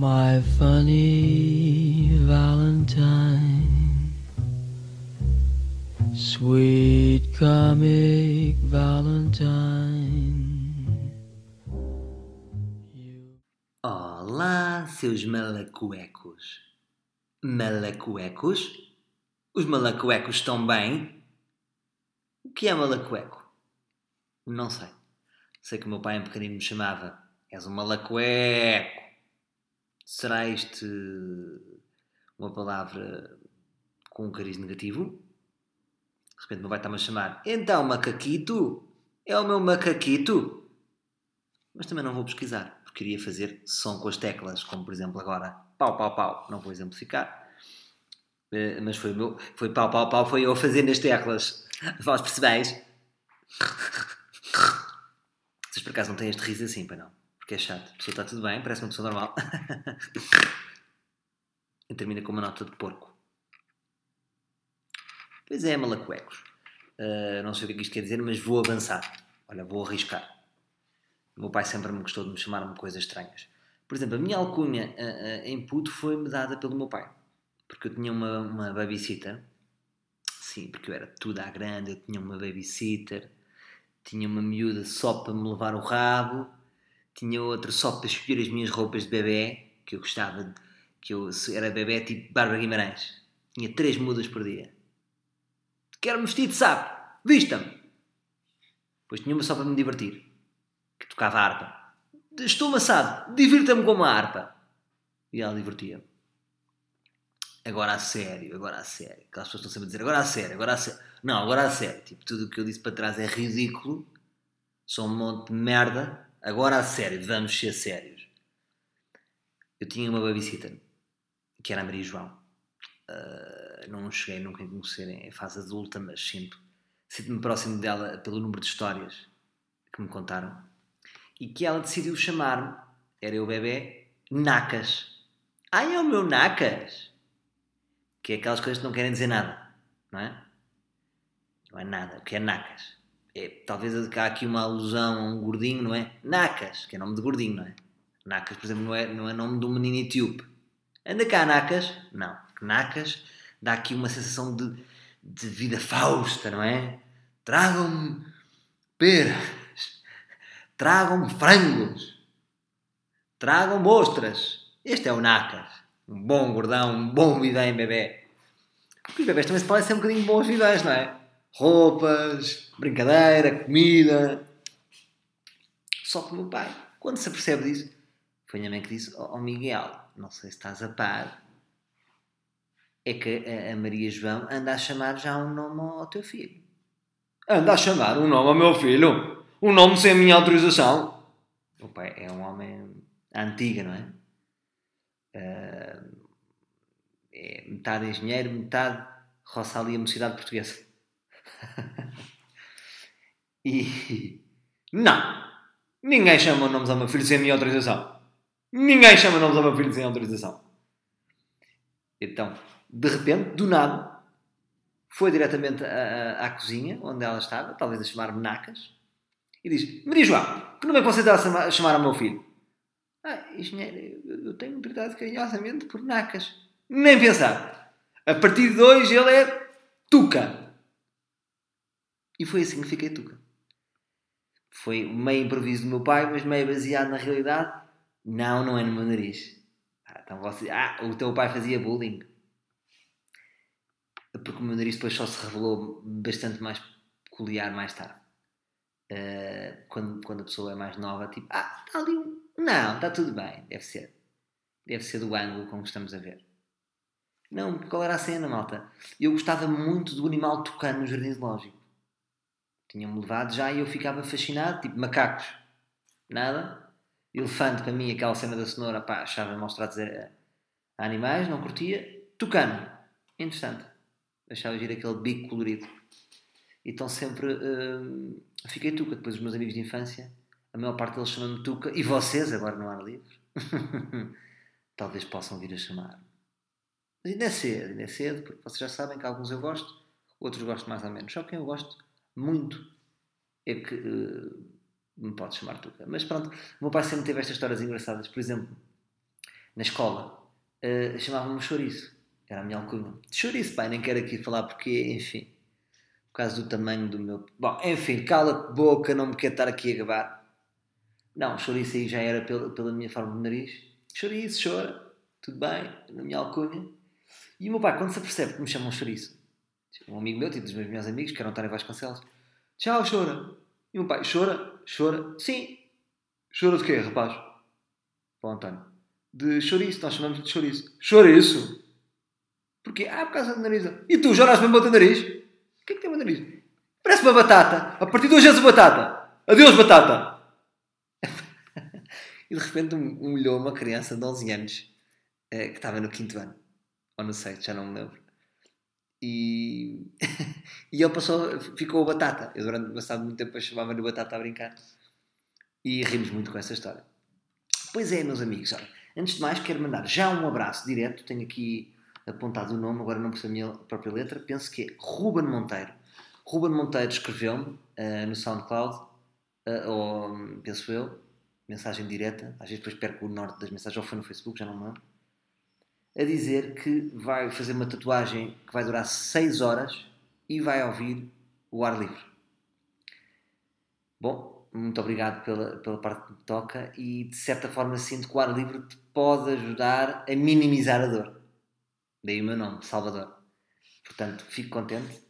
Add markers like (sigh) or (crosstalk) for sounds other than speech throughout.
My funny Valentine, sweet comic Valentine. Olá, seus malacuecos. Malacuecos? Os malacuecos estão bem? O que é malacueco? Não sei. Sei que o meu pai em pequenino me chamava És um malacueco. Será este uma palavra com um cariz negativo? De repente o meu pai está-me a chamar Então, macaquito? É o meu macaquito? Mas também não vou pesquisar, porque queria fazer som com as teclas, como por exemplo agora pau, pau, pau. Não vou exemplificar. Uh, mas foi, meu, foi pau, pau, pau, foi eu a fazer nas teclas. Vós percebeis? (laughs) Vocês por acaso não têm este riso assim, para não? Porque é chato. A pessoa está tudo bem, parece uma pessoa normal. (laughs) e termina com uma nota de porco. Pois é, malacuecos. Uh, não sei o que é que isto quer dizer, mas vou avançar. Olha, vou arriscar. O meu pai sempre me gostou de me chamar-me coisas estranhas. Por exemplo, a minha alcunha uh, uh, em puto foi-me dada pelo meu pai. Porque eu tinha uma, uma babysitter. Sim, porque eu era tudo à grande. Eu tinha uma babysitter. Tinha uma miúda só para me levar o rabo. Tinha outra só para escolher as minhas roupas de bebê. Que eu gostava de, Que eu era bebê tipo Bárbara Guimarães. Tinha três mudas por dia. Quero-me vestir de sapo. Vista-me. Depois tinha uma só para me divertir. Que tocava harpa estou amassado, divirta-me com uma harpa. E ela divertia-me. Agora a sério, agora a sério. Aquelas pessoas estão sempre a dizer agora a sério, agora a sério. Não, agora a sério. Tipo, tudo o que eu disse para trás é ridículo. São um monte de merda. Agora a sério, vamos ser sérios. Eu tinha uma babysitter, que era a Maria João. Uh, não cheguei nunca a conhecer em fase adulta, mas sinto. Sinto-me próximo dela pelo número de histórias que me contaram e que ela decidiu chamar-me, era eu bebê, Nacas. Ai, é o meu Nacas! Que é aquelas coisas que não querem dizer nada, não é? Não é nada, o que é Nacas? É, talvez há aqui uma alusão a um gordinho, não é? Nacas, que é nome de gordinho, não é? Nacas, por exemplo, não é, não é nome de um menino etíope. Anda cá, Nacas. Não, Nacas dá aqui uma sensação de, de vida fausta, não é? Tragam-me pera Tragam frangos. Tragam ostras. Este é o Nacas. Um bom gordão, um bom vidém bebê. Porque os bebés também se ser um bocadinho bons vidéns, não é? Roupas, brincadeira, comida. Só que o meu pai, quando se apercebe disso, foi a minha mãe que disse: Ó oh, Miguel, não sei se estás a par, é que a, Maria João anda a chamar já um nome ao teu filho. Anda a chamar um nome ao meu filho? um nome sem a minha autorização. O pai é um homem antiga, não é? Uh, é metade engenheiro, metade roça ali a mocidade portuguesa. (laughs) e não! Ninguém chama nomes ao meu filho sem minha autorização. Ninguém chama nomes ao meu filho sem autorização. Então, de repente, do nada, foi diretamente à, à, à cozinha, onde ela estava, talvez a chamar-me Nacas, e diz: Maria João, que nome é que você está a chamar ao meu filho? Ah, engenheiro, eu tenho tratado carinhosamente por Nacas. Nem pensar. A partir de hoje ele é Tuca. E foi assim que fiquei Tuca. Foi meio improviso do meu pai, mas meio baseado na realidade. Não, não é no meu nariz. Ah, então você... ah o teu pai fazia bullying. Porque o meu nariz depois só se revelou bastante mais peculiar mais tarde. Uh, quando, quando a pessoa é mais nova, tipo, ah, está ali um. Não, está tudo bem, deve ser. Deve ser do ângulo como estamos a ver. Não, qual era a cena, malta? Eu gostava muito do animal tocando no jardim zoológico. Tinham-me levado já e eu ficava fascinado, tipo, macacos. Nada. Elefante, para mim, aquela cena da cenoura, pá, achava mostrar a, a animais, não curtia. Tocando. Interessante. Deixava ir aquele bico colorido. E estão sempre. Uh, fiquei Tuca. Depois os meus amigos de infância, a maior parte deles chamam-me Tuca. E vocês, agora não há livros, (laughs) talvez possam vir a chamar. Mas ainda é cedo, ainda é cedo, porque vocês já sabem que alguns eu gosto, outros gosto mais ou menos. Só quem eu gosto muito é que uh, me pode chamar Tuca. Mas pronto, o meu pai sempre teve estas histórias engraçadas. Por exemplo, na escola, uh, chamavam-me chouriço. Era a minha alcunha. Chouriço, pai, nem quero aqui falar porque, enfim, por causa do tamanho do meu. Bom, enfim, cala-te boca, não me quero estar aqui a gabar. Não, chouriço aí já era pela, pela minha forma de nariz. Chouriço, chora, tudo bem, na minha alcunha. E o meu pai, quando se apercebe que me chamam chouriço, um amigo meu, tipo dos meus melhores amigos, que era António Vasconcelos, tchau, chora. E o meu pai, chora, chora, sim. Chora de quê, rapaz? Para o António. De chouriço, nós chamamos de chouriço. Chouriço? Porquê? Ah, por causa do nariz. E tu, choras mesmo o teu nariz? O que é que tem o nariz? Parece uma batata. A partir de hoje és batata. Adeus, batata. (laughs) e de repente um, olhou uma criança de 11 anos eh, que estava no quinto ano. Ou no sexto, já não me lembro. E, (laughs) e ele passou, ficou batata. Eu durante bastante muito tempo chamava-lhe batata a brincar. E rimos muito com essa história. Pois é, meus amigos, olha, antes de mais quero mandar já um abraço direto. Tenho aqui apontado o nome, agora não percebo a minha própria letra. Penso que é Ruben Monteiro. Ruben Monteiro escreveu-me uh, no SoundCloud, uh, ou penso eu, mensagem direta. Às vezes depois perco o norte das mensagens, ou foi no Facebook, já não me lembro a dizer que vai fazer uma tatuagem que vai durar 6 horas e vai ouvir o ar livre. Bom, muito obrigado pela, pela parte que me toca e de certa forma sinto que o ar livre te pode ajudar a minimizar a dor. Daí o meu nome, Salvador. Portanto, fico contente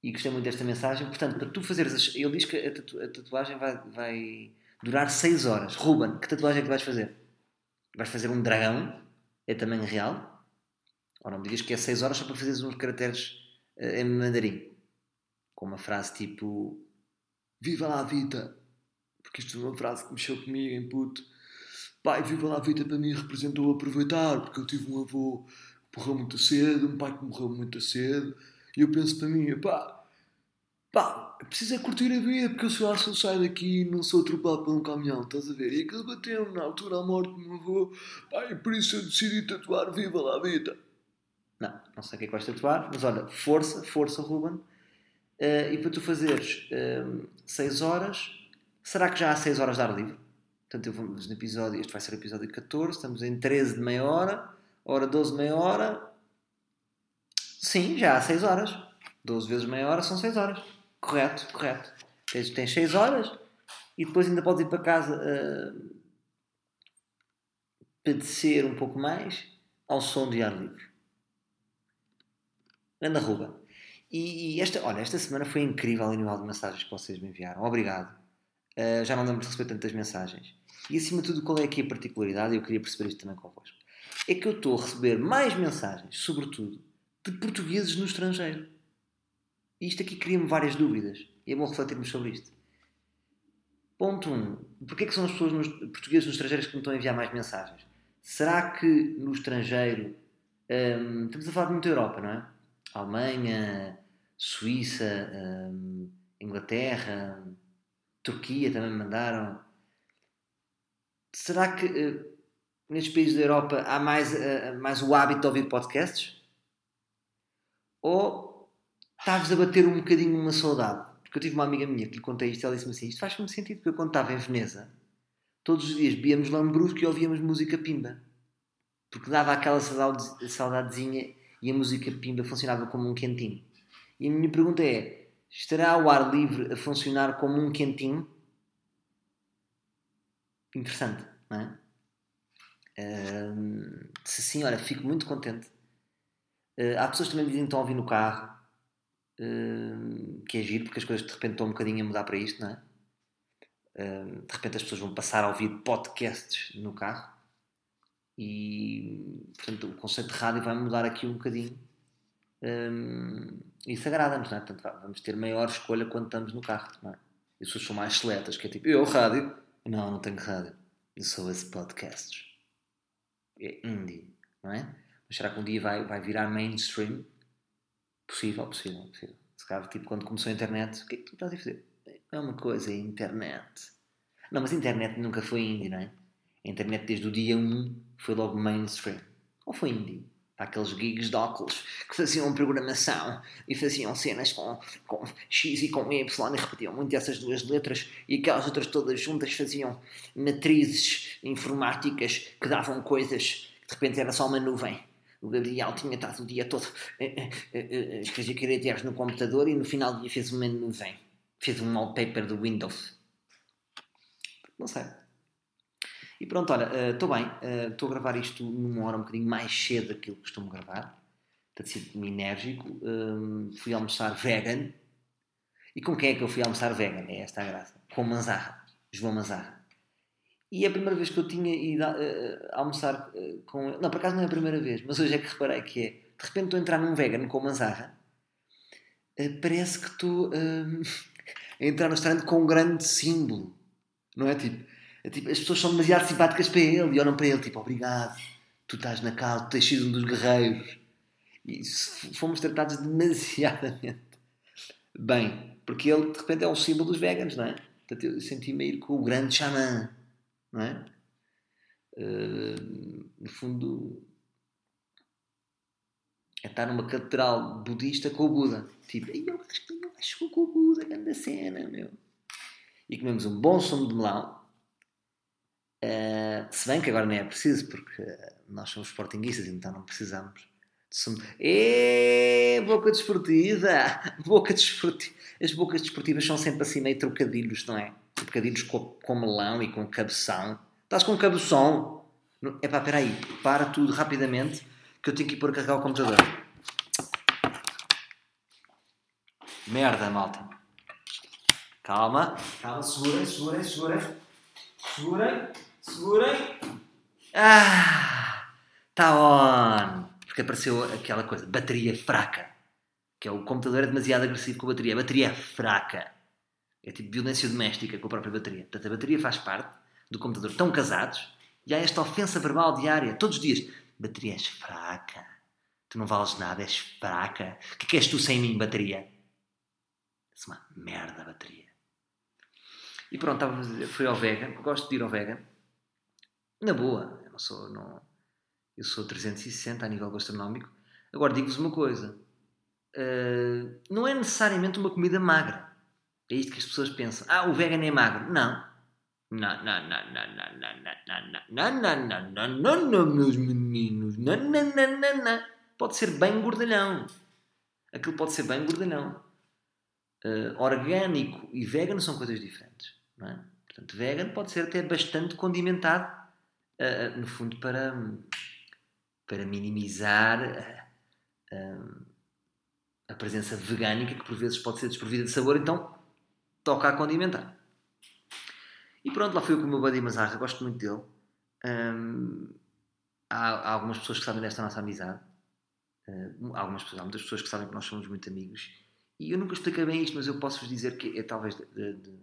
e gostei muito desta mensagem. Portanto, para tu fazeres. Ele diz que a, tatu, a tatuagem vai, vai durar 6 horas. Ruben, que tatuagem é que vais fazer? Vais fazer um dragão? É tamanho real? Ou não me digas que é 6 horas só para fazeres uns caracteres uh, em mandarim. Com uma frase tipo Viva lá a vida! Porque isto é uma frase que mexeu comigo em puto. Pai, viva lá a vida para mim representou aproveitar, porque eu tive um avô que morreu muito cedo, um pai que morreu muito cedo, e eu penso para mim, pá, pá, preciso é curtir a vida, porque eu se eu saio daqui não sou atropelado por um caminhão, estás a ver? E aquilo bateu-me na altura a morte do meu avô, pá, e por isso eu decidi tatuar Viva lá a vida. Não, não sei o que é que vais tatuar, mas olha, força, força, Ruben. Uh, e para tu fazeres 6 uh, horas, será que já há 6 horas de ar livre? Portanto, vamos no episódio, este vai ser o episódio 14, estamos em 13 de meia hora, hora 12 de meia hora. Sim, já há 6 horas. 12 vezes meia hora são 6 horas. Correto, correto. Tens, tens 6 horas e depois ainda podes ir para casa uh, padecer um pouco mais ao som de ar livre. Anda Ruba. E, e, esta, olha, esta semana foi incrível o nível de mensagens que vocês me enviaram. Obrigado. Uh, já não lembro de receber tantas mensagens. E acima de tudo, qual é aqui a particularidade? Eu queria perceber isto também convosco. É que eu estou a receber mais mensagens, sobretudo, de portugueses no estrangeiro. E isto aqui cria-me várias dúvidas. E é bom refletirmos sobre isto. Ponto 1. Um, Porquê é que são as pessoas nos, portugueses nos estrangeiros que me estão a enviar mais mensagens? Será que no estrangeiro... Um, estamos a falar de muita Europa, não é? Alemanha, Suíça, um, Inglaterra, Turquia também mandaram. Será que uh, nestes países da Europa há mais, uh, mais o hábito de ouvir podcasts? Ou está-vos a bater um bocadinho uma saudade? Porque eu tive uma amiga minha que lhe contei isto e ela disse-me assim: Isto faz-me sentido, porque eu quando estava em Veneza, todos os dias bebíamos lambrusco e ouvíamos música pimba. Porque dava aquela saudadezinha e a música pimba funcionava como um quentinho. E a minha pergunta é: estará o ar livre a funcionar como um quentinho? Interessante, não é? Se sim, olha, fico muito contente. Uh, há pessoas que também dizem que estão a ouvir no carro, uh, que é giro, porque as coisas de repente estão um bocadinho a mudar para isto, não é? de repente as pessoas vão passar a ouvir podcasts no carro e portanto o conceito de rádio vai mudar aqui um bocadinho um, isso agrada-nos, não é? Portanto, vamos ter maior escolha quando estamos no carro, não é? E as pessoas são mais seletas, que é tipo, eu rádio? Não, não tenho rádio. Eu sou esse podcasts. É indie, não é? Mas será que um dia vai, vai virar mainstream? Possível, possível, possível. Se calhar, tipo, quando começou a internet, o que é que tu estás a fazer? É uma coisa, é internet. Não, mas internet nunca foi indie, não é? A internet desde o dia 1 foi logo mainstream. Ou foi indie? Aqueles gigs de óculos que faziam programação e faziam cenas com, com X e com Y e repetiam muito essas duas letras e aquelas outras todas juntas faziam matrizes informáticas que davam coisas de repente era só uma nuvem. O Gabriel tinha estado o dia todo eh, a escrever caracteres no computador e no final do dia fez uma nuvem. Fez um wallpaper do Windows. Não sei. E pronto, olha, estou uh, bem. Estou uh, a gravar isto numa hora um bocadinho mais cedo daquilo que costumo gravar. Está sido enérgico. Um, fui almoçar vegan. E com quem é que eu fui almoçar vegan? É esta a graça. Com Manzarra. João Manzarra. E é a primeira vez que eu tinha ido a, uh, almoçar com ele. Não, por acaso não é a primeira vez, mas hoje é que reparei que é. De repente estou a entrar num vegan com Manzarra. parece que estou (laughs) a entrar no restaurante com um grande símbolo. Não é tipo é tipo, as pessoas são demasiado simpáticas para ele e olham para ele tipo, obrigado, tu estás na casa, tu tens sido um dos guerreiros. E fomos tratados demasiadamente (laughs) bem, porque ele de repente é um símbolo dos veganos, não é? Portanto, eu senti-me ir com o grande xamã, não é? Uh, no fundo, é estar numa catedral budista com o Buda. Tipo, eu acho que eu acho com o Buda, grande cena, meu. E comemos um bom sumo de melão Uh, se bem que agora nem é preciso, porque nós somos sportinguistas, então não precisamos. E boca desportiva! (laughs) Boca desportiva! As bocas desportivas são sempre assim meio trocadilhos, não é? Trocadilhos com, com melão e com cabeção. Estás com cabeção? É pá, espera aí, para tudo rapidamente que eu tenho que ir pôr a carregar o computador. Merda, malta. Calma, calma, segurem, segurem, segurem. Segurem. Segurem. Ah! Está on! Porque apareceu aquela coisa, bateria fraca. Que é o computador é demasiado agressivo com a bateria. A bateria é fraca. É tipo violência doméstica com a própria bateria. Portanto, a bateria faz parte do computador. Estão casados e há esta ofensa verbal diária, todos os dias. Bateria és fraca. Tu não vales nada, és fraca. O que, que és tu sem mim, bateria? É uma merda, bateria. E pronto, fui ao vegan. Gosto de ir ao vegan na boa, eu não sou, não, eu sou 360 a nível gastronómico. Agora digo-vos uma coisa: uh, não é necessariamente uma comida magra. É isto que as pessoas pensam. Ah, o vegan é magro. Não. Não, não, não, não, não, não, não, não, não, não, não, meus meninos. Não, não, não, não, não. Pode ser bem gordalhão. Aquilo pode ser bem gordalhão. Uh, orgânico e vegan são coisas diferentes. Não é? Portanto, vegan pode ser até bastante condimentado uh, no fundo, para, para minimizar uh, a presença vegânica, que por vezes pode ser desprovida de sabor, então toca a condimentar. E pronto, lá fui eu com o meu buddy Mazarra, gosto muito dele. Um, há, há, algumas pessoas que sabem desta nossa amizade. Uh, algumas pessoas, há muitas pessoas que sabem que nós somos muito amigos. E eu nunca expliquei bem isto, mas eu posso-vos dizer que é talvez de, de,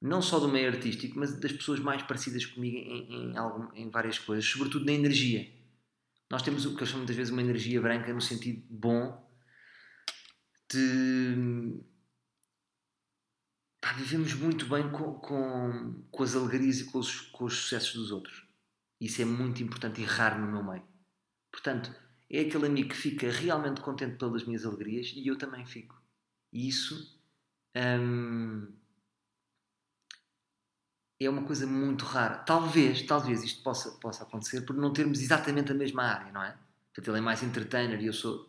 não só do meio artístico, mas das pessoas mais parecidas comigo em, em, algum, em várias coisas, sobretudo na energia. Nós temos o que eu chamo muitas vezes uma energia branca no sentido bom de. Pá, vivemos muito bem com, com, com as alegrias e com os, com os sucessos dos outros. Isso é muito importante e raro no meu meio. Portanto, é aquele amigo que fica realmente contente pelas minhas alegrias e eu também fico. E isso. Hum, é uma coisa muito rara. Talvez, talvez isto possa, possa acontecer por não termos exatamente a mesma área, não é? Portanto, ele é mais entertainer e eu sou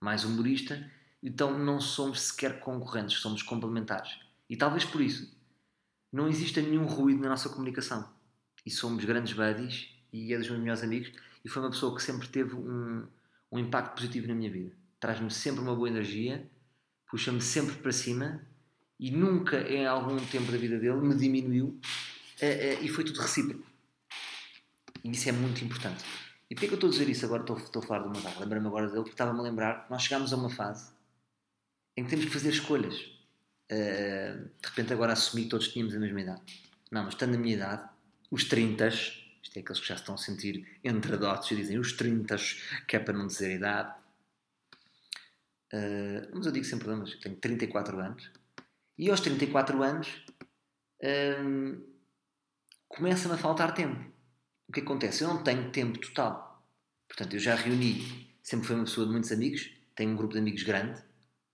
mais humorista, então não somos sequer concorrentes, somos complementares. E talvez por isso não exista nenhum ruído na nossa comunicação. E somos grandes buddies e é dos meus melhores amigos e foi uma pessoa que sempre teve um, um impacto positivo na minha vida. Traz-me sempre uma boa energia, puxa-me sempre para cima e nunca em algum tempo da vida dele me diminuiu uh, uh, e foi tudo recíproco. E isso é muito importante. E porquê que eu estou a dizer isso agora? Estou, estou a falar uma data. Lembrei-me agora dele porque estava-me a lembrar que nós chegámos a uma fase em que temos que fazer escolhas. Uh, de repente agora assumi que todos tínhamos a mesma idade. Não, mas estando na minha idade, os 30, isto é aqueles que já estão a sentir entre dotes e dizem os 30, que é para não dizer idade. Uh, mas eu digo sempre, mas eu tenho 34 anos e aos 34 anos hum, começa-me a faltar tempo. O que acontece? Eu não tenho tempo total. Portanto, eu já reuni, sempre fui uma pessoa de muitos amigos, tenho um grupo de amigos grande,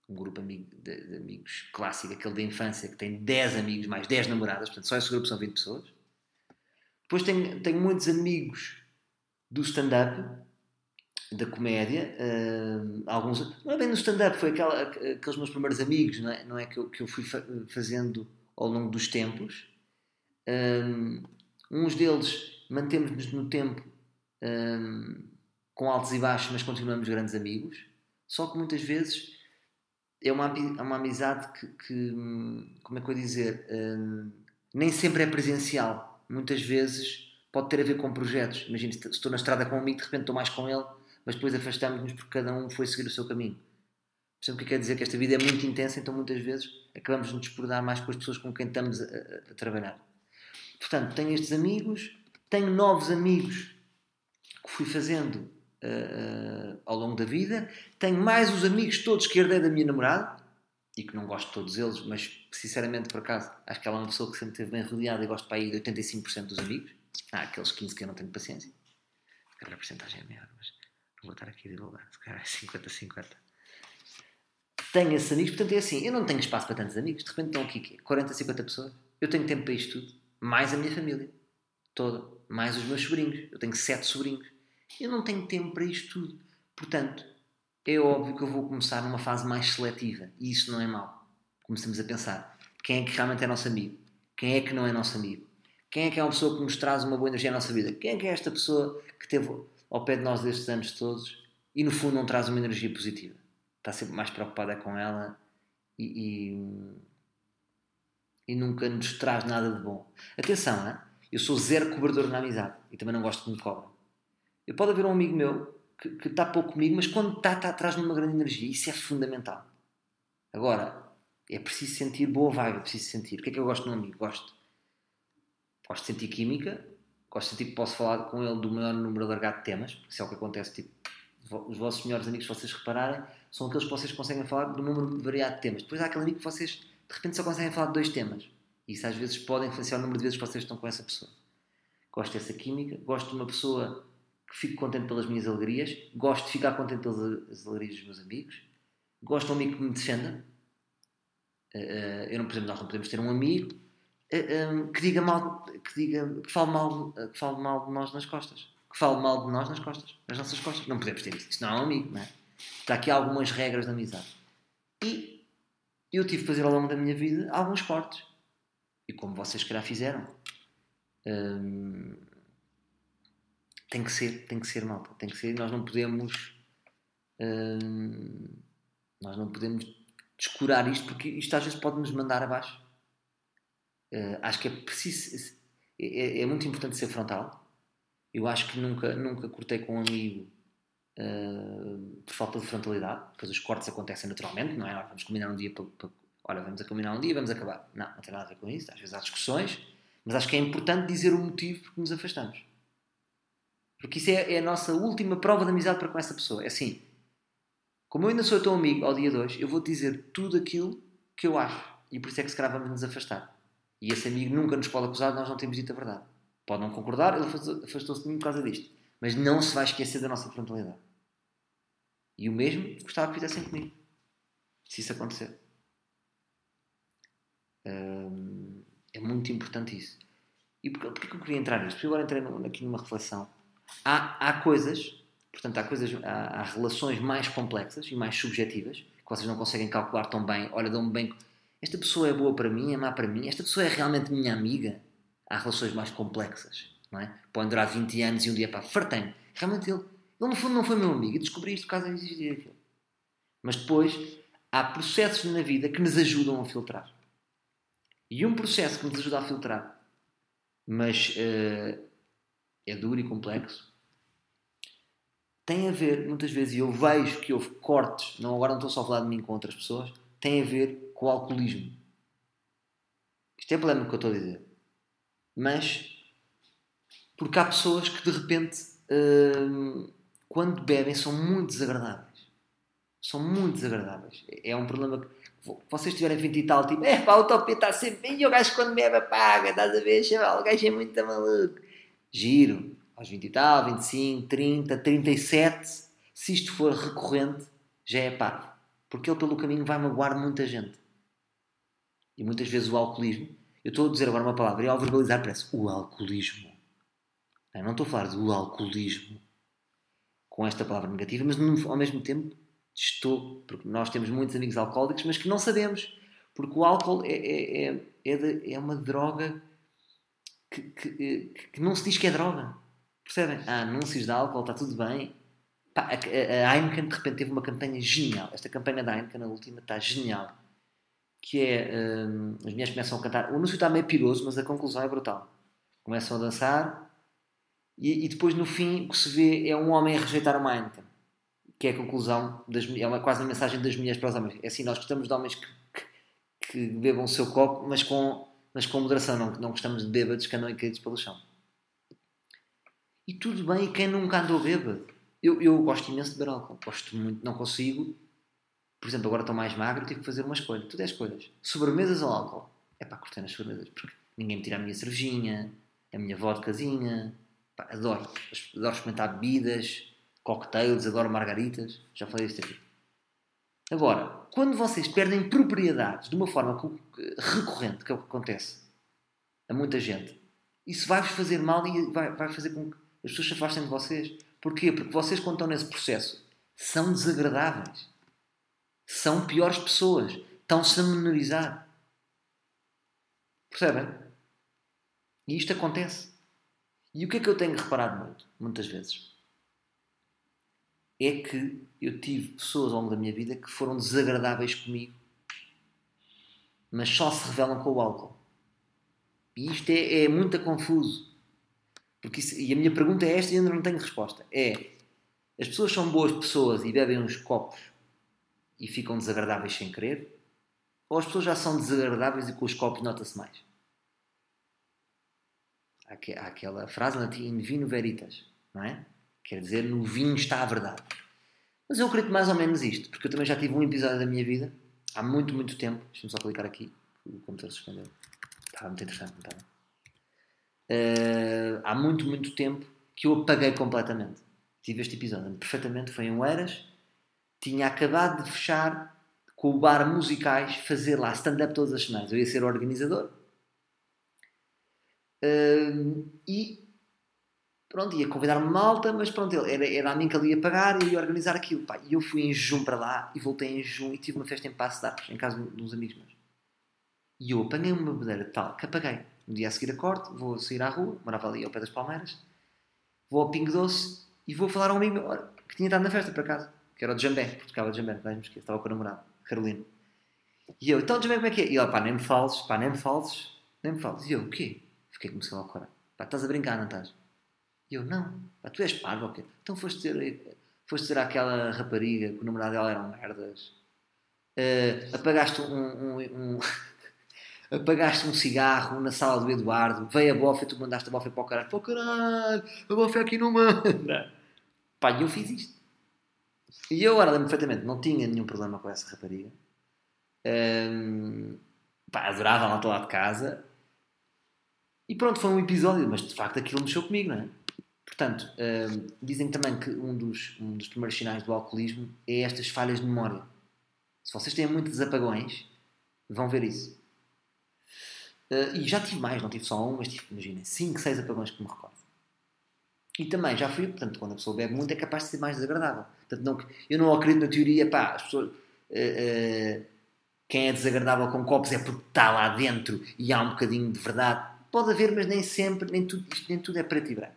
um grupo de, de amigos clássico, aquele da infância, que tem 10 amigos, mais 10 namoradas, portanto, só esse grupo são 20 pessoas. Depois tenho, tenho muitos amigos do stand-up, da comédia, uh, alguns, não é bem no stand-up, foi aquela, aqueles meus primeiros amigos, não é, não é que, eu, que eu fui fa fazendo ao longo dos tempos. Um, uns deles mantemos-nos no tempo um, com altos e baixos, mas continuamos grandes amigos. Só que muitas vezes é uma, uma amizade que, que como é que eu dizer, um, nem sempre é presencial. Muitas vezes pode ter a ver com projetos. Imagina, se estou na estrada com um amigo, de repente estou mais com ele, mas depois afastamos-nos porque cada um foi seguir o seu caminho. Percebe o que quer dizer? Que esta vida é muito intensa, então muitas vezes acabamos de nos desprodar mais com as pessoas com quem estamos a, a, trabalhar. Portanto, tenho estes amigos, tenho novos amigos que fui fazendo uh, uh, ao longo da vida, tenho mais os amigos todos que herdei da minha namorada, e que não gosto de todos eles, mas sinceramente, por acaso, acho que ela é uma pessoa que sempre esteve bem rodeada e gosto para aí de 85% dos amigos. Há aqueles 15 que eu não tenho paciência. Se calhar a porcentagem é maior, mas vou estar aqui a divulgar. Se calhar é 50-50. Tenho esses amigos, portanto é assim, eu não tenho espaço para tantos amigos. De repente estão aqui 40, 50 pessoas. Eu tenho tempo para isto tudo mais a minha família toda, mais os meus sobrinhos. Eu tenho sete sobrinhos. Eu não tenho tempo para isto tudo. Portanto, é óbvio que eu vou começar numa fase mais seletiva. E isso não é mau. Começamos a pensar quem é que realmente é nosso amigo, quem é que não é nosso amigo, quem é que é uma pessoa que nos traz uma boa energia à nossa vida, quem é que é esta pessoa que esteve ao pé de nós destes anos todos e no fundo não traz uma energia positiva. Está sempre mais preocupada com ela e, e e nunca nos traz nada de bom. Atenção, hein? eu sou zero cobrador na amizade e também não gosto que me cobrem. Eu pode haver um amigo meu que, que está pouco comigo, mas quando está, está traz-me uma grande energia. Isso é fundamental. Agora, é preciso sentir boa vibe, é preciso sentir. O que é que eu gosto de um amigo? Gosto. Gosto de sentir química, gosto de sentir que posso falar com ele do maior número alargado de temas, isso é o que acontece. Tipo, os vossos melhores amigos, se vocês repararem, são aqueles que vocês conseguem falar do número variado de temas. Depois há aquele amigo que vocês de repente só conseguem falar de dois temas. E isso às vezes pode influenciar o número de vezes que vocês estão com essa pessoa. Gosto dessa química, gosto de uma pessoa que fico contente pelas minhas alegrias, gosto de ficar contente pelas alegrias dos meus amigos, gosto de um amigo que me defenda. Uh, eu não, por exemplo, nós não podemos ter um amigo que diga mal, que diga, que fale mal, uh, que fale mal de nós nas costas, que fale mal de nós nas costas, nas nossas costas. Não podemos ter isso. Isso não é um amigo, não é? Está aqui algumas regras de amizade. E eu tive que fazer ao longo da minha vida alguns cortes. E como vocês calhar fizeram. Hum, tem que ser, tem que ser, malta. Tem que ser. Nós não podemos. Hum, nós não podemos descurar isto porque isto às vezes pode nos mandar abaixo. Uh, acho que é preciso. É, é, é, muito importante ser frontal. Eu acho que nunca, nunca cortei com um amigo uh, por falta de frontalidade, depois os cortes acontecem naturalmente, não é? Nós vamos combinar um dia para, para, olha, vamos a combinar um dia e vamos acabar. Não, não tem nada a ver com isso, às vezes há discussões, mas acho que é importante dizer o motivo por que nos afastamos. Porque isso é, é, a nossa última prova de amizade para com essa pessoa. É assim, como eu ainda sou teu amigo ao dia 2, eu vou dizer tudo aquilo que eu acho. E por isso é que se calhar vamos nos afastar. E esse amigo nunca nos pode acusar de nós não termos dito a verdade. Pode não concordar, ele afastou-se de mim por causa disto mas não se vai esquecer da nossa frontalidade. E o mesmo gostava que fizessem comigo, se isso acontecer. Hum, é muito importante isso. E porquê, que eu queria entrar nisto? Porque agora entrei aqui numa reflexão. Há, há coisas, portanto, há, coisas, há, há relações mais complexas e mais subjetivas que vocês não conseguem calcular tão bem. Olha, dão-me bem. Esta pessoa é boa para mim, é má para mim. Esta pessoa é realmente minha amiga. Há relações mais complexas não é? Pode durar 20 anos e um dia, pá, fartei-me. Realmente ele, ele no fundo não foi meu amigo e descobri isto por causa disso e aquilo. Mas depois há processos na vida que nos ajudam a filtrar. E um processo que nos ajuda a filtrar, mas uh, é duro e complexo, tem a ver, muitas vezes, e eu vejo que houve cortes, não, agora não estou só a falar de mim com outras pessoas, tem a ver com o alcoolismo. Isto é problema que eu estou a dizer. Mas porque há pessoas que de repente, hum, quando bebem, são muito desagradáveis. São muito desagradáveis. É um problema que vocês tiverem 20 e tal, tipo, é pá, o top está sempre e o gajo quando bebe apaga, estás a ver, chaval, o gajo é muito maluco. Giro, aos 20 e tal, 25, 30, 37, se isto for recorrente, já é parvo. Porque ele pelo caminho vai magoar muita gente. E muitas vezes o alcoolismo, eu estou a dizer agora uma palavra e ao verbalizar parece o alcoolismo. Não estou a falar do alcoolismo com esta palavra negativa, mas ao mesmo tempo estou, porque nós temos muitos amigos alcoólicos, mas que não sabemos, porque o álcool é, é, é, é, de- é uma droga que, que, que não se diz que é droga. Percebem? Há anúncios de álcool, está tudo bem. A- a Heineken de repente teve uma campanha genial. Esta campanha da Heineken, a última, está genial. Que é, hum, as mulheres começam a cantar. O anúncio está meio piroso, mas a conclusão é brutal. Começam a dançar e, e depois no fim o que se vê é um homem a rejeitar uma Heineken. Que é a conclusão, das, é quase uma mensagem das mulheres para os homens. É assim, nós gostamos de homens que, que, que bebam o seu copo, mas com, mas com moderação. Não, não gostamos de bêbados que andam e caídos pelo chão. E tudo bem, quem nunca andou bêbado? Eu, eu gosto imenso de beber álcool. Gosto muito, não consigo. Por exemplo, agora estou mais magro, tive que fazer uma escolha. Tudo é escolhas. Sobremesas ou álcool? É pá, cortei nas sobremesas. Porque ninguém me tira a minha cervejinha, a minha vodkazinha. Pá, adoro. Adoro experimentar bebidas, cocktails, adoro margaritas. Já falei isto aqui. Agora, quando vocês perdem propriedades de uma forma co- recorrente, que é o que acontece a muita gente, isso vai-vos fazer mal e vai, vai fazer com que as pessoas se afastem de vocês. Porquê? Porque vocês, quando estão nesse processo, são desagradáveis. São piores pessoas. Estão-se a menorizar. Percebem? E isto acontece. E o que é que eu tenho reparado muito, muitas vezes? É que eu tive pessoas ao longo da minha vida que foram desagradáveis comigo, mas só se revelam com o álcool. E isto é, é muito confuso. Porque isso- e a minha pergunta é esta e ainda não tenho resposta. É, as pessoas são boas pessoas e bebem uns copos e ficam desagradáveis sem querer? Ou as pessoas já são desagradáveis e com os copos nota-se mais? Há, aque- há aquela frase latim, in vino veritas, não é? Quer dizer, no vinho está a verdade. Mas eu acredito mais ou menos isto, porque eu também já tive um episódio da minha vida, há muito, muito tempo, deixa-me só clicar aqui, o computador suspendeu. Estava muito interessante, não estava? Eh, há muito, muito tempo que eu apaguei completamente. Tive este episódio perfeitamente, foi em Oeiras, tinha acabado de fechar com o bar musicais, fazer lá stand-up todas as semanas. Eu ia ser organizador. E pronto, ia convidar-me malta, mas pronto, era, era a mim que ele ia pagar e ia organizar aquilo. Pá. E eu fui em jejum para lá e voltei em jejum e tive uma festa em Passo de Arcos, em casa de uns amigos meus. E eu apanhei uma bebedeira tal que apaguei. No dia a seguir a corte, vou sair à rua, morava ali ao pé das Palmeiras, vou ao Pingo Doce e vou falar a um amigo que tinha estado na festa, por acaso, que era o Jambé, porque tocava Jambé, não me esqueço, estava com o namorado, Carolina. E eu, então Jambé, como é que é? E ele, pá, nem me fales, pá, nem me fales, nem me fales. E eu, o quê? Fiquei com o celular ao Pá, estás a brincar, não estás? E eu, não, pá, tu és parvo, ok? Então foste dizer, foste dizer àquela rapariga que o namorado dela eram merdas. Eh, apagaste um, um- um- (laughs) apagaste um cigarro na sala do Eduardo, veio a bofa e tu mandaste a bofa para o caralho. Para o caralho, a bofa aqui não manda. Pá, e eu fiz isto. E eu agora lembro perfeitamente, não tinha nenhum problema com essa rapariga. Hum, pá, adorava ela lá de casa. E pronto, foi um episódio, mas de facto aquilo mexeu comigo, não é? Portanto, hum, dizem também que um dos, um dos primeiros sinais do alcoolismo é estas falhas de memória. Se vocês têm muitos apagões, vão ver isso. Uh, e já tive mais, não tive só um, mas tive, imaginem, 5, 6 apagões que me recordo. E também já fui, portanto, quando a pessoa bebe muito é capaz de ser mais desagradável. Portanto, não, eu não acredito na teoria, pá, as pessoas. uh, uh, quem é desagradável com copos é porque está lá dentro e há um bocadinho de verdade. Pode haver, mas nem sempre, nem tudo, nem tudo é preto e branco.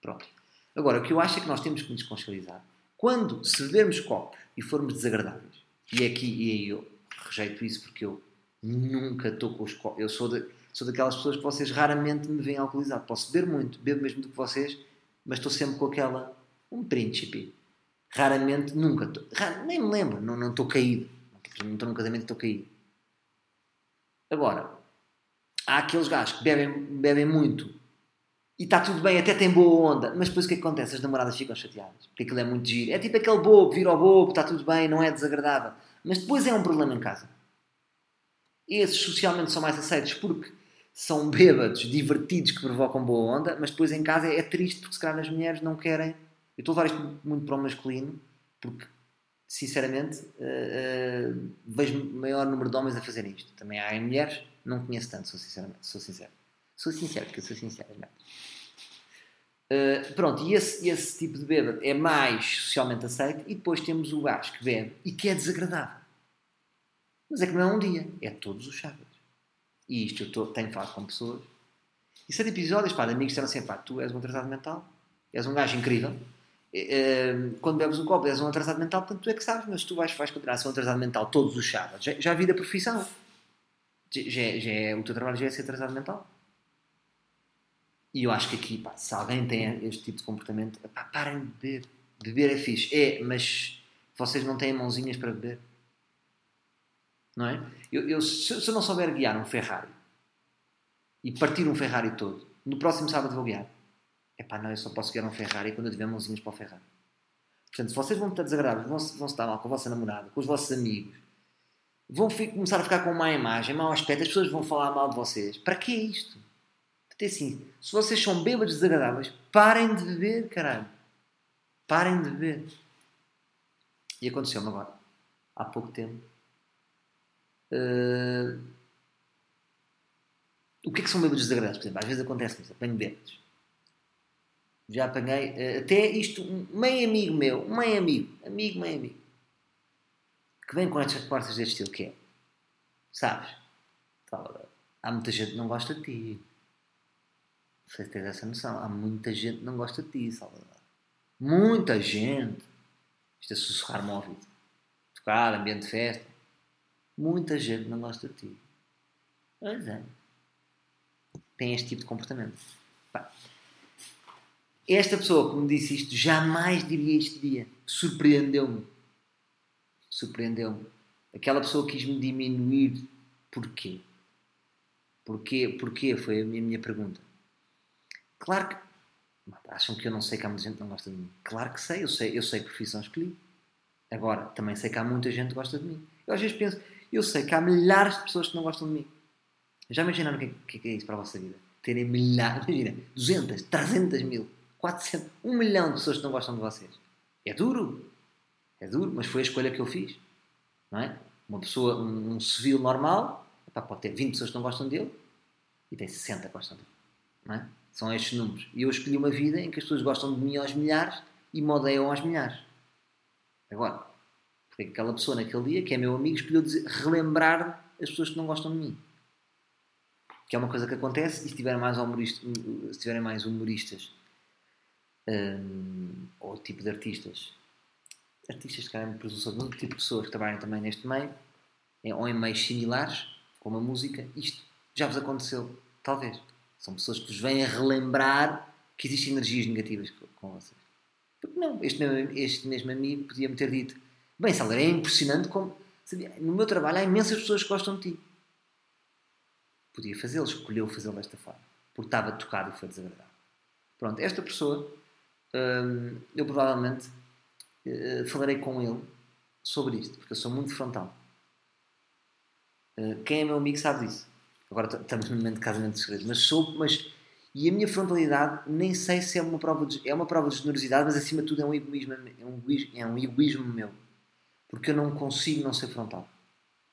Pronto. Agora, o que eu acho é que nós temos que nos consciencializar. Quando, se bebermos copos e formos desagradáveis, e aqui e aí eu rejeito isso porque eu nunca estou com os copos. Eu sou, de, sou daquelas pessoas que vocês raramente me veem alcoolizado. Posso beber muito, bebo mesmo do que vocês, mas estou sempre com aquela. um príncipe. Raramente, nunca. Tô, rar, nem me lembro, não, estou caído. Não estou num casamento estou caído. Agora, há aqueles gajos que bebem, bebem muito e está tudo bem, até tem boa onda, mas depois o que, é que acontece? As namoradas ficam chateadas, porque aquilo é muito giro. É tipo aquele bobo, vira ao bobo, está tudo bem, não é desagradável. Mas depois é um problema em casa. Esses socialmente são mais aceitos porque são bêbados, divertidos, que provocam boa onda, mas depois em casa é triste porque se calhar as mulheres não querem. Eu estou a levar isto muito para o masculino, porque sinceramente uh, uh, vejo maior número de homens a fazerem isto. Também há em mulheres, não conheço tanto, sou, sinceramente, sou sincero. Sou sincero, porque sou sincero. Uh, pronto, e esse, esse tipo de bêbado é mais socialmente aceito, e depois temos o gajo que bebe e que é desagradável. Mas é que não é um dia, é todos os sábados. E isto eu tô, tenho falado com pessoas. E são episódios, pá, de amigos disseram assim, pá, tu és um atrasado mental, és um gajo incrível, uh, quando bebes um copo és um atrasado mental, portanto tu é que sabes, mas tu vais, vais continuar a ser um atrasado mental todos os sábados. Já, já vi da profissão. Já, já é, o teu trabalho já é ser atrasado mental. E eu acho que aqui, pá, se alguém tem este tipo de comportamento, pá, parem de beber. Beber é fixe. É, mas vocês não têm mãozinhas para beber. Não é? Eu, eu se, eu não souber guiar um Ferrari e partir um Ferrari todo, no próximo sábado vou guiar. É pá, não, eu só posso guiar um Ferrari quando eu tiver mãozinhas para o Ferrari. Portanto, se vocês vão estar desagradáveis, vão, vão estar mal com a vossa namorada, com os vossos amigos, vão começar a ficar com má imagem, mau aspecto, as pessoas vão falar mal de vocês. Para que isto? Até assim, se vocês são bêbados desagradáveis, parem de beber, caralho. Parem de beber. E aconteceu-me agora, há pouco tempo. Uh... O que é que são bêbados desagradáveis? Por exemplo, às vezes acontece isso, apanho bêbados. Já apanhei, uh, até isto, um meio amigo meu, um meio amigo, amigo, meio amigo, que vem com estas conversas deste estilo, que é, sabes, há muita gente que não gosta de ti. Não sei se tens essa noção. Há muita gente que não gosta de ti, Salvador. Muita gente. Isto é sussurrar-me ao ouvido. Tocar, ambiente de festa. Muita gente não gosta de ti. Pois é. Tem este tipo de comportamento. Pá. Esta pessoa que me disse isto jamais diria este dia. Surpreendeu-me. Surpreendeu-me. Aquela pessoa quis me diminuir. Porquê? Porquê? Porquê? Foi a minha, minha pergunta. Claro que. Acham que eu não sei que há muita gente que não gosta de mim. Claro que sei, eu sei, eu sei que profissão escolhi. Agora, também sei que há muita gente que gosta de mim. Eu às vezes penso, eu sei que há milhares de pessoas que não gostam de mim. Já imaginaram o que, é, que é isso para a vossa vida? Terem milhares, imagina, 200, 300 mil, 400, 1 milhão de pessoas que não gostam de vocês. É duro. É duro, mas foi a escolha que eu fiz. Não é? Uma pessoa, um, um civil normal, pode ter 20 pessoas que não gostam dele e tem 60 que gostam dele. Não é? São estes números. E eu escolhi uma vida em que as pessoas gostam de mim aos milhares e me odeiam aos milhares. Agora, aquela pessoa naquele dia, que é meu amigo, escolheu dizer, relembrar as pessoas que não gostam de mim. Que é uma coisa que acontece e se tiverem mais, humorista, se tiverem mais humoristas um, ou tipo de artistas, artistas que querem presunção, tipo de pessoas que trabalham também neste meio, ou em meios similares, como a música, isto já vos aconteceu, talvez. São pessoas que vos vêm a relembrar que existem energias negativas com vocês. Porque não, este mesmo, este mesmo amigo podia-me ter dito: Bem, Salgueiro, é impressionante como. No meu trabalho há imensas pessoas que gostam de ti. Podia fazê-lo, escolheu fazê-lo desta forma. Porque estava tocado e foi desagradável. Pronto, esta pessoa, hum, eu provavelmente uh, falarei com ele sobre isto, porque eu sou muito frontal. Uh, quem é meu amigo sabe disso. Agora estamos no momento de casamento de segredo, mas sou, mas e a minha frontalidade nem sei se é uma prova de, é uma prova de generosidade, mas acima de tudo é um egoísmo, é um egoísmo, é um egoísmo meu, porque eu não consigo não ser frontal,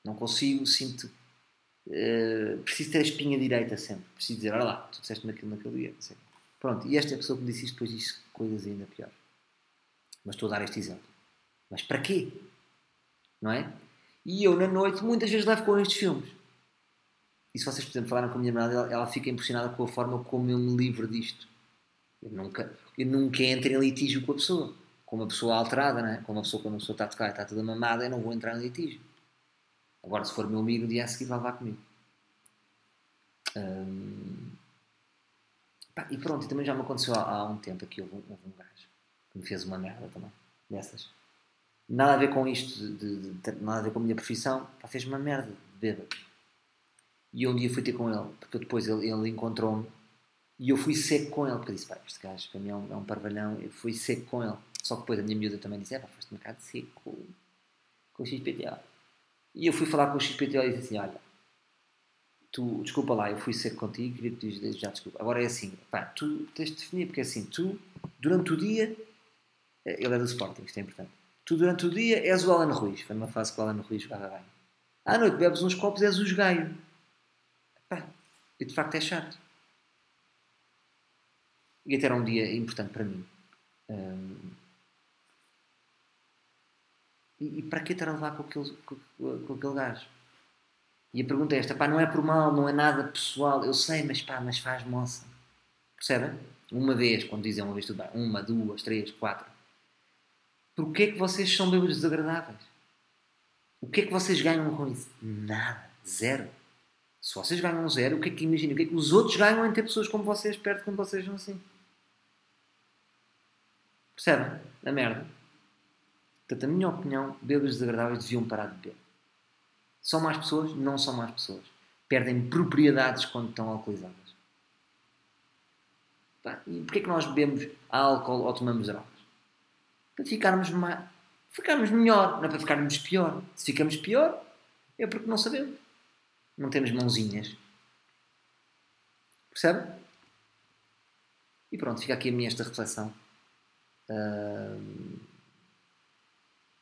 não consigo, sinto, uh, preciso ter a espinha direita sempre, preciso dizer, olha lá, tu disseste-me aquilo naquele dia, sei. pronto, e esta pessoa que me disse isto depois disse coisas ainda piores, mas estou a dar este exemplo, mas para quê? Não é? E eu na noite muitas vezes levo com estes filmes e se vocês, por exemplo, falaram com a minha namorada, ela, ela fica impressionada com a forma como eu me livro disto. Eu nunca, eu nunca entro em litígio com a pessoa. Com uma pessoa alterada, né? com uma pessoa quando uma pessoa está a tocar e está toda mamada, eu não vou entrar em litígio. Agora, se for meu amigo, no dia a seguir vai levar comigo. Hum... Pá, e pronto, também já me aconteceu há, há um tempo aqui, houve um, houve um gajo que me fez uma merda também, dessas. Nada a ver com isto, de, de, de, nada a ver com a minha profissão, pá, fez uma merda de bêbado e um dia fui ter com ele, porque depois ele, ele encontrou-me e eu fui seco com ele, porque disse, pá, este gajo para mim é um, é um parvalhão, eu fui seco com ele. Só que depois a minha miúda também disse, é pá, foste um bocado seco com, o XPTO. E eu fui falar com o XPTO e disse assim, olha, tu, desculpa lá, eu fui seco contigo, queria pedir desde já desculpa. Agora é assim, pá, tu tens de definir, porque é assim, tu, durante o dia, eh, ele é do Sporting, isto é importante, tu durante o dia és o Alan Ruiz, foi uma fase que o Alan Ruiz jogava bem. À noite bebes uns copos, és o esgaio. Pá, e de facto é chato. E até era um dia importante para mim. E, e para que estar a levar com aquele, com, com aquele gajo? E a pergunta é esta, pá, não é por mal, não é nada pessoal, eu sei, mas pá, mas faz moça. Percebem? Uma vez, quando dizem uma vez tudo bem, uma, duas, três, quatro. Porquê é que vocês são bêbados desagradáveis? O que é que vocês ganham com isso? Nada. Zero. Se vocês ganham zero, o que é que imagina? O que é que os outros ganham em ter pessoas como vocês perto quando vocês são assim? Percebem? A merda. Portanto, a minha opinião, bêbados desagradáveis deviam parar de beber. São mais pessoas? Não são mais pessoas. Perdem propriedades quando estão alcoolizadas. E porquê é que nós bebemos álcool ou tomamos drogas? Para ficarmos, mais, ficarmos melhor, não é para ficarmos pior. Se ficamos pior, é porque não sabemos. Não temos mãozinhas. Percebe? E pronto, fica aqui a minha esta reflexão.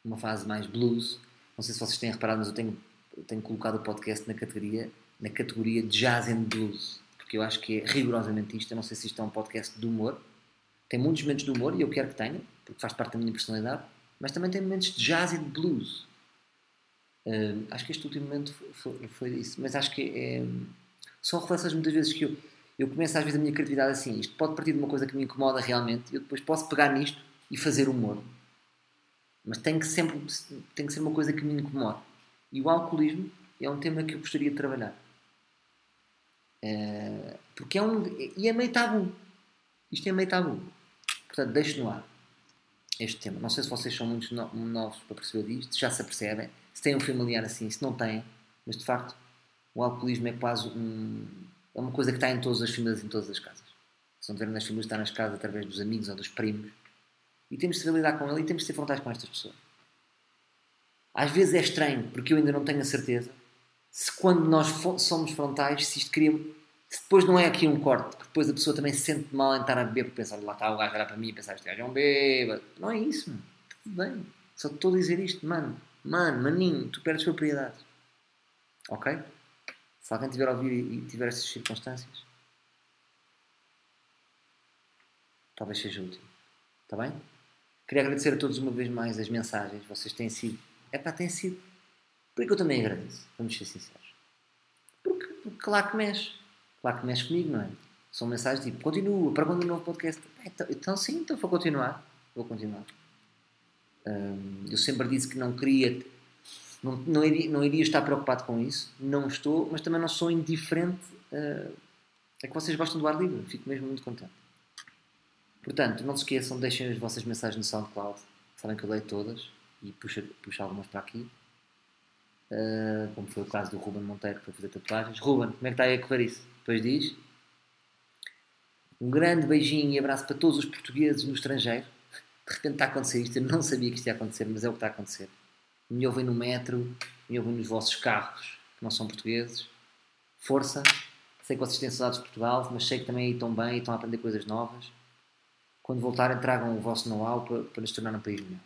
Uma fase mais blues. Não sei se vocês têm reparado, mas eu tenho, eu tenho colocado o podcast na categoria, na categoria Jazz and Blues. Porque eu acho que é rigorosamente isto. Eu não sei se isto é um podcast de humor. Tem muitos momentos de humor e eu quero que tenha, porque faz parte da minha personalidade. Mas também tem momentos de jazz e de blues. Uh, acho que este último momento foi, foi, foi, isso. Mas acho que é, são reflexões muitas vezes que eu, eu começo às vezes a minha criatividade assim. Isto pode partir de uma coisa que me incomoda realmente. Eu depois posso pegar nisto e fazer humor. Mas tem que, sempre, tem que ser uma coisa que me incomode. E o alcoolismo é um tema que eu gostaria de trabalhar. Uh, porque é um. E é meio tabu. Isto é meio tabu. Portanto, deixo no ar este tema. Não sei se vocês são muito novos para perceber disto, já se apercebem. Se têm um familiar assim, se não têm, mas de facto o alcoolismo é quase um, é uma coisa que está em todas as famílias, em todas as casas. Se não tiverem nas famílias, está nas casas através dos amigos ou dos primos. E temos de lidar com ele e temos de ser frontais com estas pessoas. Às vezes é estranho, porque eu ainda não tenho a certeza se quando nós somos frontais, se isto cria. Se depois não é aqui um corte, porque depois a pessoa também se sente mal em estar a beber, porque pensar, lá está o gajo a olhar para mim e pensar, este gajo é um bêbado. Não é isso, mano. Tudo bem. Só estou a dizer isto, mano. Mano, maninho, tu perdes propriedade. Ok? Se alguém tiver a ouvir e tiver essas circunstâncias, talvez seja útil. Está bem? Queria agradecer a todos uma vez mais as mensagens. Vocês têm sido. É pá, têm sido. Por que eu também agradeço? Vamos ser sinceros. Porque, porque claro que mexe. Claro que mexe comigo, não é? São mensagens tipo, continua, para quando um novo podcast? Então, então sim, então vou continuar. Vou continuar. Um, eu sempre disse que não queria, não, não, iria, não iria estar preocupado com isso. Não estou, mas também não sou indiferente uh, a que vocês gostam do ar livre. Fico mesmo muito contente. Portanto, não se esqueçam, deixem as vossas mensagens no SoundCloud. Sabem que eu leio todas e puxo, puxo algumas para aqui. Uh, como foi o caso do Ruben Monteiro que foi fazer tatuagens. Ruben, como é que está aí a correr isso? Depois diz. Um grande beijinho e abraço para todos os portugueses no estrangeiro de repente está a acontecer isto, eu não sabia que isto ia acontecer, mas é o que está a acontecer. Me ouvem no metro, me ouvem nos vossos carros, que não são portugueses. Força, sei que vocês têm saudades de Portugal, mas sei que também aí estão bem e estão a aprender coisas novas. Quando voltarem, tragam o vosso know-how para, para nos tornar um país melhor.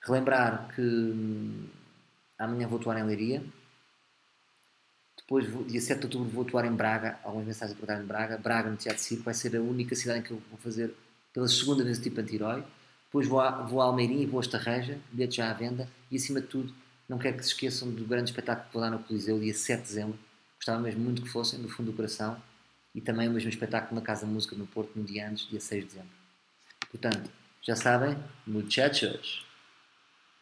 Relembrar que hum, amanhã vou atuar em Leiria. Depois, dia 7 de outubro, vou atuar em Braga. Algumas mensagens para em Braga. Braga, no Teatro Circo, vai ser a única cidade em que eu vou fazer pela segunda vez tipo anti-herói. Depois vou a, vou a Almeirim e vou a Estarreja, bilhetes já à venda. E acima de tudo, não quero que se esqueçam do grande espetáculo que vou dar no Coliseu, dia 7 de dezembro. Gostava mesmo muito que fossem, do fundo do coração. E também o mesmo espetáculo na Casa Música no Porto, no dia antes, dia 6 de dezembro. Portanto, já sabem, muchachos,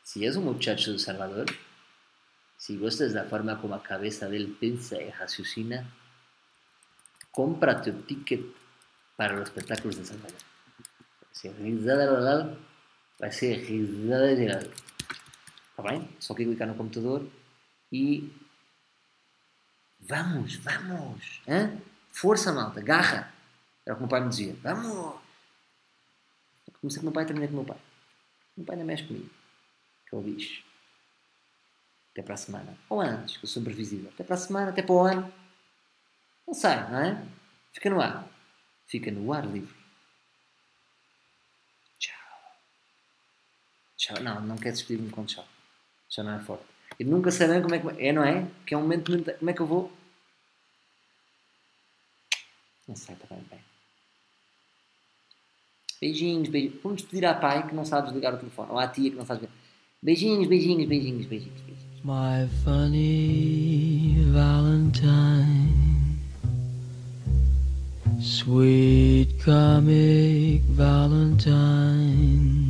si és um muchacho do Salvador, si gostas da forma como a cabeça dele pensa e raciocina, cómprate o ticket para os espetáculos de Salvador ser risada legal vai ser risada legal. Está bem? Só que clicar no computador e. Vamos, vamos! Hã? Força, malta, garra! Era o que meu pai me dizia. Vamos! Comecei com o meu pai e terminei com o meu pai. Meu pai ainda mexe comigo. Que é o bicho. Até para a semana. Ou antes, que eu sou previsível. Até para a semana, até para o ano. Não sai, não é? Fica no ar. Fica no ar livre. Tchau. Não, não quero despedir-me com tchau. Já não é forte. E nunca sabem como é que é, não é? Que é um momento. Como é que eu vou? Não sei, bem, bem. Beijinhos, beijinhos. Vamos pedir à pai que não sabe desligar o telefone, ou à tia que não sabe desligar. Beijinhos, beijinhos, beijinhos, beijinhos, beijinhos. My funny Valentine, sweet comic Valentine.